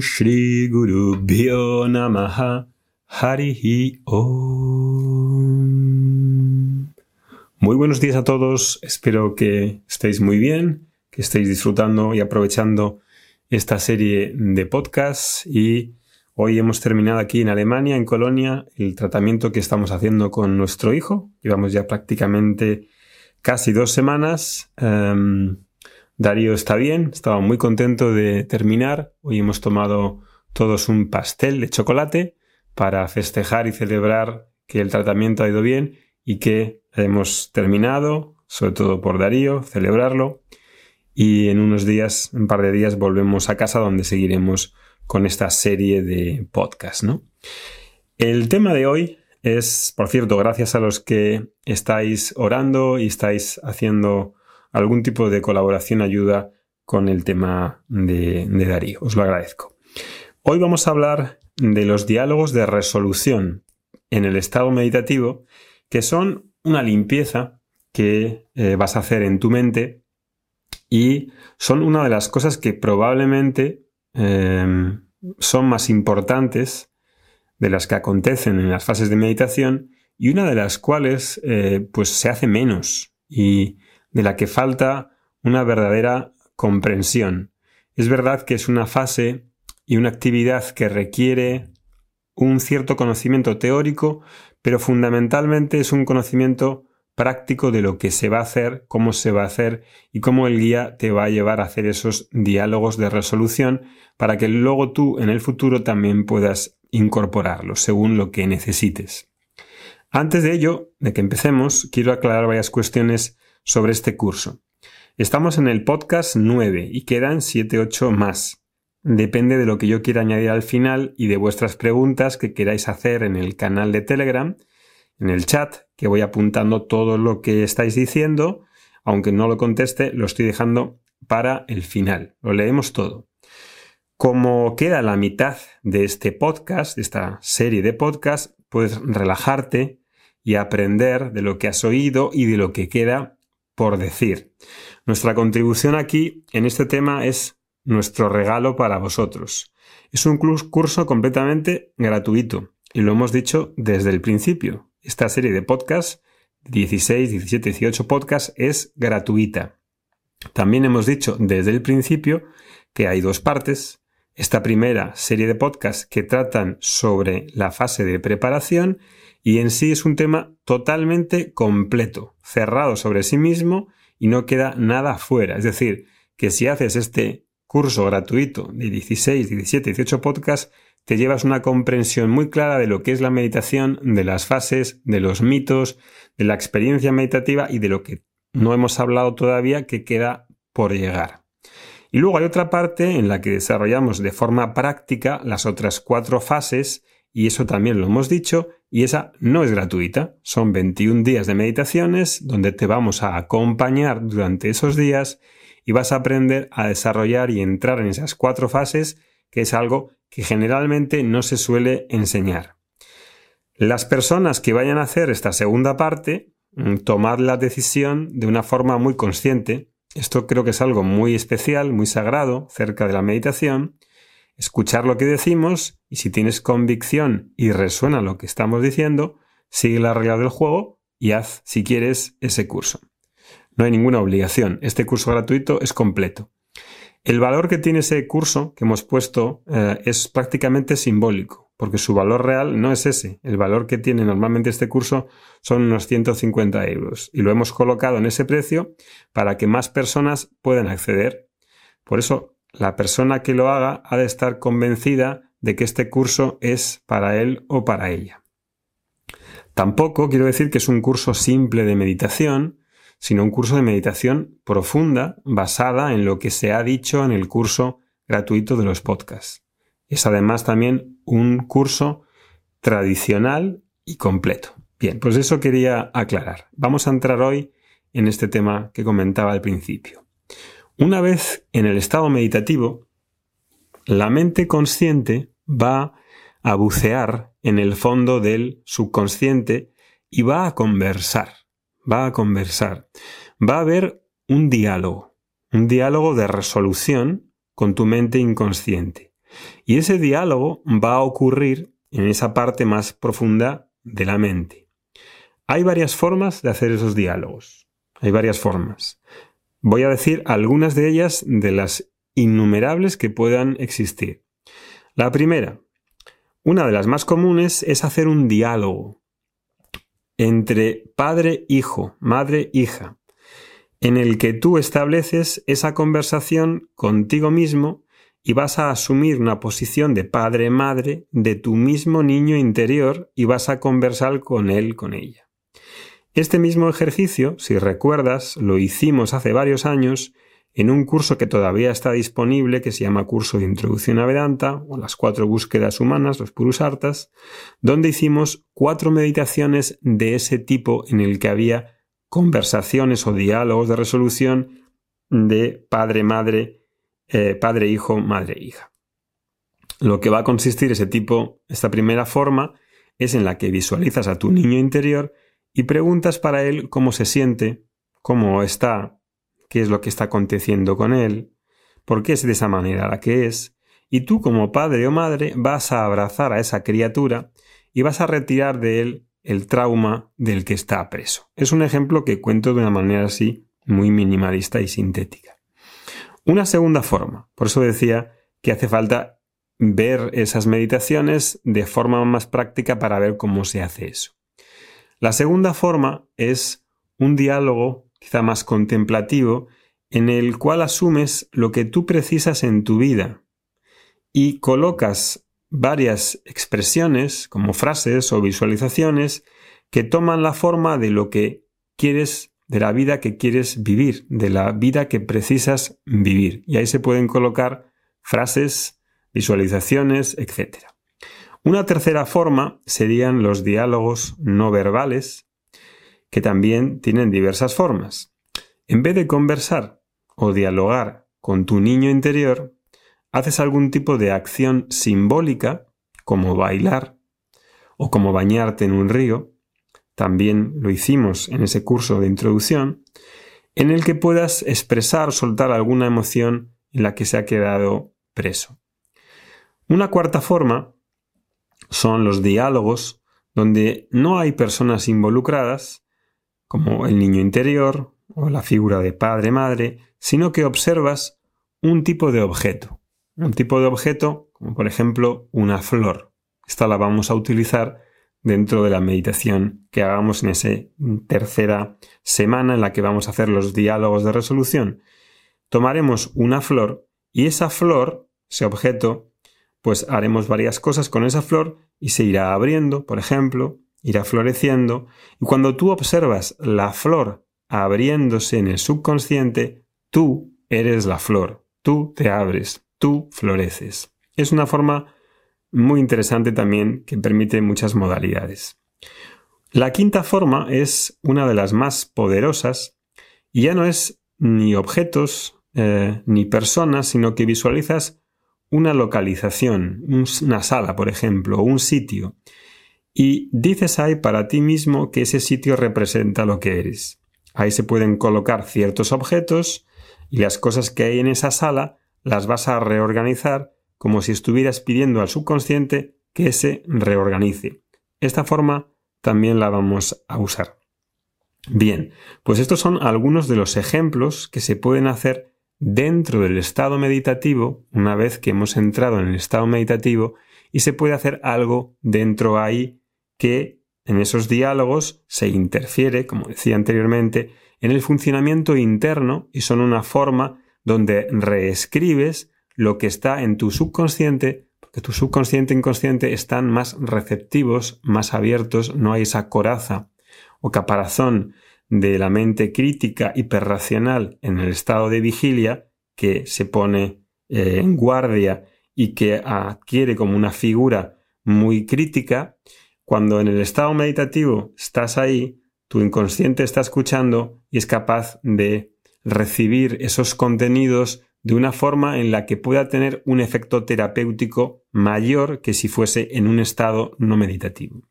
Shri Guru Bhyo Namaha Om. Muy buenos días a todos, espero que estéis muy bien, que estéis disfrutando y aprovechando esta serie de podcasts y hoy hemos terminado aquí en Alemania, en Colonia, el tratamiento que estamos haciendo con nuestro hijo. Llevamos ya prácticamente casi dos semanas. Em, Darío está bien, estaba muy contento de terminar. Hoy hemos tomado todos un pastel de chocolate para festejar y celebrar que el tratamiento ha ido bien y que hemos terminado, sobre todo por Darío, celebrarlo. Y en unos días, un par de días, volvemos a casa donde seguiremos con esta serie de podcasts, ¿no? El tema de hoy es, por cierto, gracias a los que estáis orando y estáis haciendo algún tipo de colaboración ayuda con el tema de, Darío. Os lo agradezco. Hoy vamos a hablar de los diálogos de resolución en el estado meditativo, que son una limpieza que eh, vas a hacer en tu mente y son una de las cosas que probablemente em, son más importantes de las que acontecen en las fases de meditación y una de las cuales eh, pues se hace menos y de la que falta una verdadera comprensión. Es verdad que es una fase y una actividad que requiere un cierto conocimiento teórico, pero fundamentalmente es un conocimiento práctico de lo que se va a hacer, cómo se va a hacer y cómo el guía te va a llevar a hacer esos diálogos de resolución para que luego tú en el futuro también puedas incorporarlos según lo que necesites. Antes de ello, de que empecemos, quiero aclarar varias cuestiones sobre este curso. Estamos en el podcast 9 y quedan 7-8 más. Depende de lo que yo quiera añadir al final y de vuestras preguntas que queráis hacer en el canal de Telegram, en el chat, que voy apuntando todo lo que estáis diciendo. Aunque no lo conteste, lo estoy dejando para el final. Lo leemos todo. Como queda la mitad de este podcast, de esta serie de podcasts, puedes relajarte y aprender de lo que has oído y de lo que queda por decir. Nuestra contribución aquí en este tema es nuestro regalo para vosotros. Es un curso completamente gratuito y lo hemos dicho desde el principio. Esta serie de podcasts, 16, 17, 18 podcasts, es gratuita. También hemos dicho desde el principio que hay dos partes. Esta primera serie de podcasts que tratan sobre la fase de preparación y en sí es un tema totalmente completo, cerrado sobre sí mismo y no queda nada fuera. Es decir, que si haces este curso gratuito de 16, 17, 18 podcasts, te llevas una comprensión muy clara de lo que es la meditación, de las fases, de los mitos, de la experiencia meditativa y de lo que no hemos hablado todavía que queda por llegar. Y luego hay otra parte en la que desarrollamos de forma práctica las otras cuatro fases y eso también lo hemos dicho, y esa no es gratuita. Son 21 días de meditaciones donde te vamos a acompañar durante esos días y vas a aprender a desarrollar y entrar en esas cuatro fases, que es algo que generalmente no se suele enseñar. Las personas que vayan a hacer esta segunda parte, mm, tomad la decisión de una forma muy consciente. Esto creo que es algo muy especial, muy sagrado, cerca de la meditación, escuchar lo que decimos y si tienes convicción y resuena lo que estamos diciendo, sigue la regla del juego y haz, si quieres, ese curso. No hay ninguna obligación. Este curso gratuito es completo. El valor que tiene ese curso que hemos puesto eh, es prácticamente simbólico, porque su valor real no es ese. El valor que tiene normalmente este curso son unos 150 euros y lo hemos colocado en ese precio para que más personas puedan acceder. Por eso la persona que lo haga ha de estar convencida de que este curso es para él o para ella. Tampoco quiero decir que es un curso simple de meditación, sino un curso de meditación profunda basada en lo que se ha dicho en el curso gratuito de los podcasts. Es además también un curso tradicional y completo. Bien, pues eso quería aclarar. Vamos a entrar hoy en este tema que comentaba al principio. Una vez en el estado meditativo, la mente consciente va a bucear en el fondo del subconsciente y va a conversar, va a conversar, va a haber un diálogo, un diálogo de resolución con tu mente inconsciente. Y ese diálogo va a ocurrir en esa parte más profunda de la mente. Hay varias formas de hacer esos diálogos. Hay varias formas. Voy a decir algunas de ellas de las innumerables que puedan existir. La primera, una de las más comunes es hacer un diálogo entre padre-hijo, madre-hija, en el que tú estableces esa conversación contigo mismo y vas a asumir una posición de padre-madre de tu mismo niño interior y vas a conversar con él, con ella. Este mismo ejercicio, si recuerdas, lo hicimos hace varios años en un curso que todavía está disponible, que se llama Curso de Introducción a Vedanta, o las cuatro búsquedas humanas, los Purusartas, donde hicimos cuatro meditaciones de ese tipo en el que había conversaciones o diálogos de resolución de padre-madre, eh, padre-hijo, madre-hija. Lo que va a consistir ese tipo, esta primera forma, es en la que visualizas a tu niño interior y preguntas para él cómo se siente, cómo está, qué es lo que está aconteciendo con él, por qué es de esa manera la que es, y tú como padre o madre vas a abrazar a esa criatura y vas a retirar de él el trauma del que está preso. Es un ejemplo que cuento de una manera así muy minimalista y sintética. Una segunda forma, por eso decía que hace falta ver esas meditaciones de forma más práctica para ver cómo se hace eso. La segunda forma es un diálogo quizá más contemplativo, en el cual asumes lo que tú precisas en tu vida y colocas varias expresiones como frases o visualizaciones que toman la forma de lo que quieres, de la vida que quieres vivir, de la vida que precisas vivir. Y ahí se pueden colocar frases, visualizaciones, etc. Una tercera forma serían los diálogos no verbales, que también tienen diversas formas. En vez de conversar o dialogar con tu niño interior, haces algún tipo de acción simbólica, como bailar o como bañarte en un río, también lo hicimos en ese curso de introducción, en el que puedas expresar o soltar alguna emoción en la que se ha quedado preso. Una cuarta forma son los diálogos donde no hay personas involucradas, como el niño interior o la figura de padre-madre, sino que observas un tipo de objeto. Un tipo de objeto, como por ejemplo una flor. Esta la vamos a utilizar dentro de la meditación que hagamos en esa tercera semana en la que vamos a hacer los diálogos de resolución. Tomaremos una flor y esa flor, ese objeto, pues haremos varias cosas con esa flor y se irá abriendo, por ejemplo, irá floreciendo, y cuando tú observas la flor abriéndose en el subconsciente, tú eres la flor, tú te abres, tú floreces. Es una forma muy interesante también que permite muchas modalidades. La quinta forma es una de las más poderosas y ya no es ni objetos eh, ni personas, sino que visualizas una localización, una sala, por ejemplo, o un sitio, y dices ahí para ti mismo que ese sitio representa lo que eres. Ahí se pueden colocar ciertos objetos y las cosas que hay en esa sala las vas a reorganizar como si estuvieras pidiendo al subconsciente que se reorganice. Esta forma también la vamos a usar. Bien, pues estos son algunos de los ejemplos que se pueden hacer dentro del estado meditativo, una vez que hemos entrado en el estado meditativo, y se puede hacer algo dentro ahí que en esos diálogos se interfiere, como decía anteriormente, en el funcionamiento interno y son una forma donde reescribes lo que está en tu subconsciente, porque tu subconsciente e inconsciente están más receptivos, más abiertos, no hay esa coraza o caparazón de la mente crítica hiperracional en el estado de vigilia que se pone eh, en guardia y que adquiere como una figura muy crítica cuando en el estado meditativo estás ahí, tu inconsciente está escuchando y es capaz de recibir esos contenidos de una forma en la que pueda tener un efecto terapéutico mayor que si fuese en un estado no meditativo.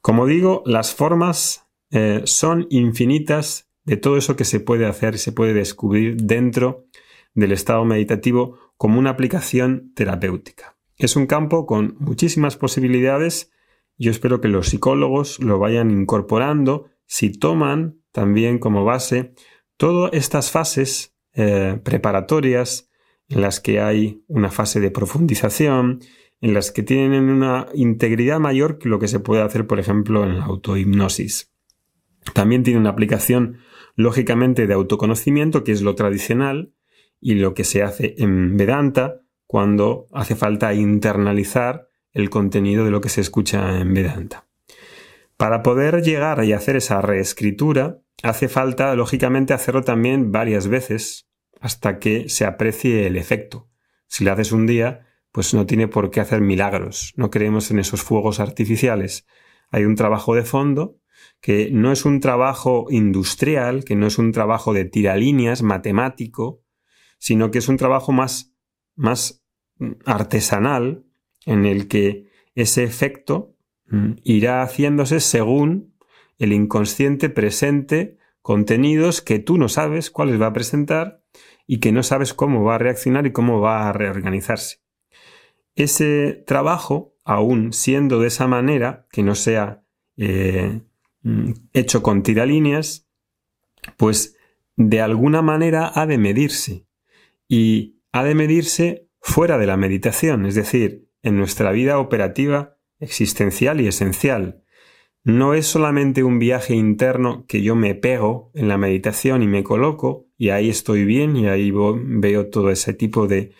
Como digo, las formas eh, son infinitas de todo eso que se puede hacer y se puede descubrir dentro del estado meditativo como una aplicación terapéutica. Es un campo con muchísimas posibilidades. Yo espero que los psicólogos lo vayan incorporando si toman también como base todas estas fases eh, preparatorias en las que hay una fase de profundización, en las que tienen una integridad mayor que lo que se puede hacer, por ejemplo, en la autohipnosis. También tiene una aplicación, lógicamente, de autoconocimiento, que es lo tradicional, y lo que se hace en Vedanta cuando hace falta internalizar el contenido de lo que se escucha en Vedanta. Para poder llegar y hacer esa reescritura, hace falta, lógicamente, hacerlo también varias veces hasta que se aprecie el efecto. Si lo haces un día, pues no tiene por qué hacer milagros. No creemos en esos fuegos artificiales. Hay un trabajo de fondo que no es un trabajo industrial, que no es un trabajo de tiralíneas matemático, sino que es un trabajo más, más artesanal en el que ese efecto mm, irá haciéndose según el inconsciente presente contenidos que tú no sabes cuáles va a presentar y que no sabes cómo va a reaccionar y cómo va a reorganizarse. Ese trabajo, aún siendo de esa manera, que no sea eh, mm, hecho con tiralíneas, pues de alguna manera ha de medirse y ha de medirse fuera de la meditación, es decir, en nuestra vida operativa, existencial y esencial. No es solamente un viaje interno que yo me pego en la meditación y me coloco y ahí estoy bien y ahí veo todo ese tipo de...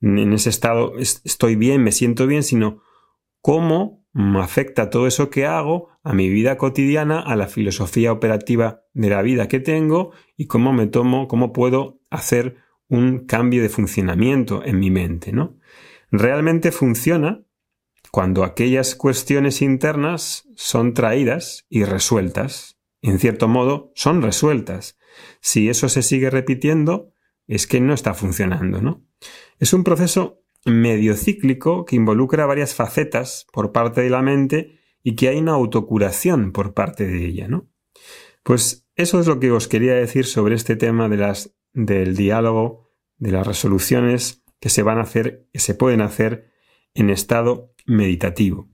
en ese estado estoy bien, me siento bien, sino cómo afecta todo eso que hago a mi vida cotidiana, a la filosofía operativa de la vida que tengo y cómo me tomo, cómo puedo hacer un cambio de funcionamiento en mi mente, ¿no? Realmente funciona cuando aquellas cuestiones internas son traídas y resueltas. En cierto modo, son resueltas. Si eso se sigue repitiendo, es que no está funcionando, ¿no? Es un proceso medio cíclico que involucra varias facetas por parte de la mente y que hay una autocuración por parte de ella, ¿no? Pues eso es lo que os quería decir sobre este tema de las del diálogo, de las resoluciones que se van a hacer, que se pueden hacer en estado meditativo.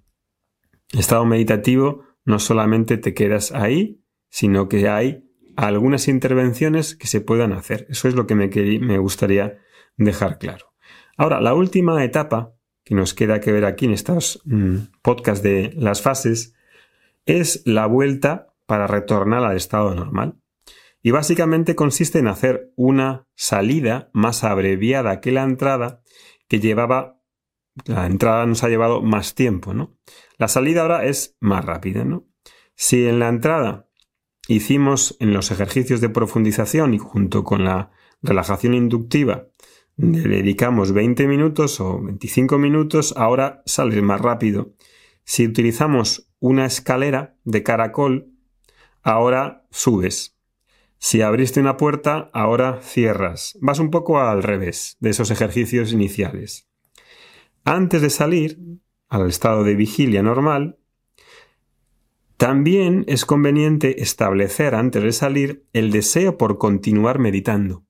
estado meditativo no solamente te quedas ahí, sino que hay algunas intervenciones que se puedan hacer. Eso es lo que me, me gustaría dejar claro. Ahora, la última etapa que nos queda que ver aquí en estos mm, podcasts de las fases es la vuelta para retornar al estado normal. Y básicamente consiste en hacer una salida más abreviada que la entrada, que llevaba, la entrada nos ha llevado más tiempo, ¿no? La salida ahora es más rápida, ¿no? Si en la entrada hicimos en los ejercicios de profundización y junto con la relajación inductiva le dedicamos 20 minutos o 25 minutos, ahora sale más rápido. Si utilizamos una escalera de caracol, ahora subes. Si abriste una puerta, ahora cierras. Vas un poco al revés de esos ejercicios iniciales. Antes de salir al estado de vigilia normal, también es conveniente establecer antes de salir el deseo por continuar meditando.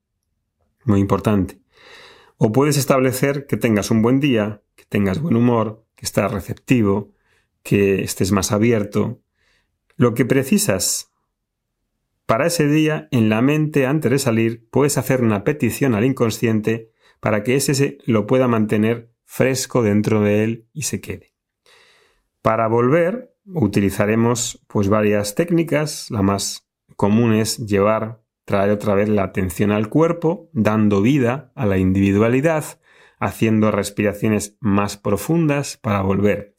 Muy importante. O puedes establecer que tengas un buen día, que tengas buen humor, que estás receptivo, que estés más abierto. Lo que precisas para ese día, en la mente, antes de salir, puedes hacer una petición al inconsciente para que ese lo pueda mantener fresco dentro de él y se quede. Para volver, utilizaremos pues varias técnicas. La más común es llevar, traer otra vez la atención al cuerpo, dando vida a la individualidad, haciendo respiraciones más profundas para volver.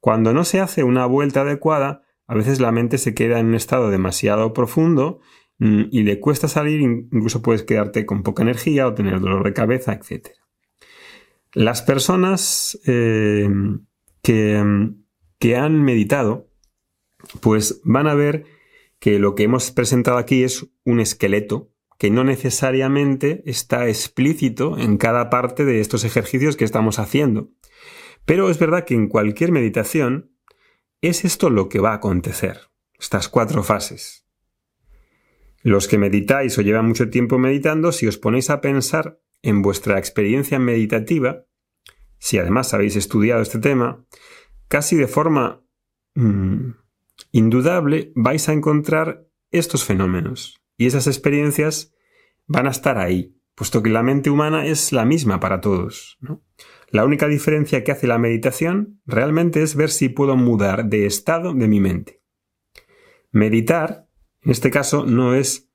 Cuando no se hace una vuelta adecuada, a veces la mente se queda en un estado demasiado profundo mm, y le cuesta salir, incluso puedes quedarte con poca energía o tener dolor de cabeza, etc. Las personas eh, que, que han meditado, pues van a ver que lo que hemos presentado aquí es un esqueleto que no necesariamente está explícito en cada parte de estos ejercicios que estamos haciendo. Pero es verdad que en cualquier meditación es esto lo que va a acontecer, estas cuatro fases. Los que meditáis o llevan mucho tiempo meditando, si os ponéis a pensar en vuestra experiencia meditativa, si además habéis estudiado este tema, casi de forma mm, indudable vais a encontrar estos fenómenos. Y esas experiencias van a estar ahí, puesto que la mente humana es la misma para todos. La única diferencia que hace la meditación realmente es ver si puedo mudar de estado de mi mente. Meditar, en este caso, no es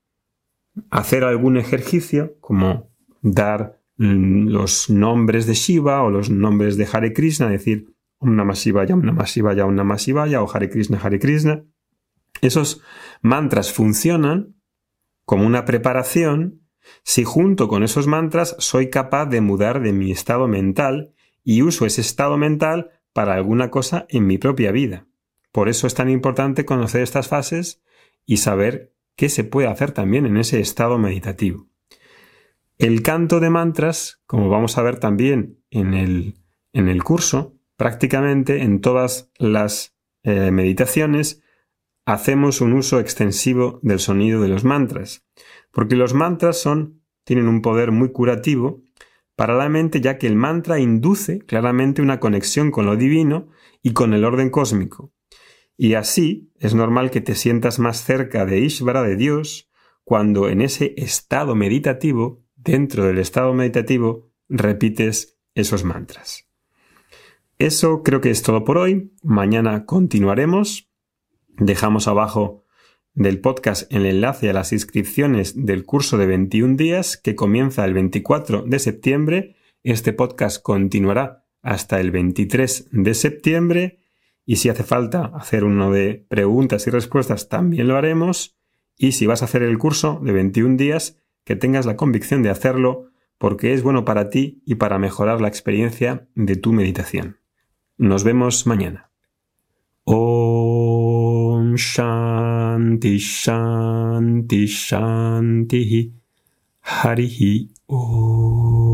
hacer algún ejercicio como dar los nombres de Shiva o los nombres de Hare Krishna, decir Om Namah Om Namah Om Namah o Hare Krishna, Hare Krishna. Esos mantras funcionan como una preparación si junto con esos mantras soy capaz de mudar de mi estado mental y uso ese estado mental para alguna cosa en mi propia vida. Por eso es tan importante conocer estas fases y saber qué se puede hacer también en ese estado meditativo. El canto de mantras, como vamos a ver también en el, en el curso, prácticamente en todas las eh, meditaciones hacemos un uso extensivo del sonido de los mantras, porque los mantras son, tienen un poder muy curativo para la mente ya que el mantra induce claramente una conexión con lo divino y con el orden cósmico. Y así es normal que te sientas más cerca de Ishvara, de Dios, cuando en ese estado meditativo, dentro del estado meditativo, repites esos mantras. Eso creo que es todo por hoy. Mañana continuaremos Dejamos abajo del podcast el enlace a las inscripciones del curso de 21 días que comienza el 24 de septiembre. Este podcast continuará hasta el 23 de septiembre y si hace falta hacer uno de preguntas y respuestas también lo haremos. Y si vas a hacer el curso de 21 días, que tengas la convicción de hacerlo porque es bueno para ti y para mejorar la experiencia de tu meditación. Nos vemos mañana. Shanti Shanti Shanti Harihi Om.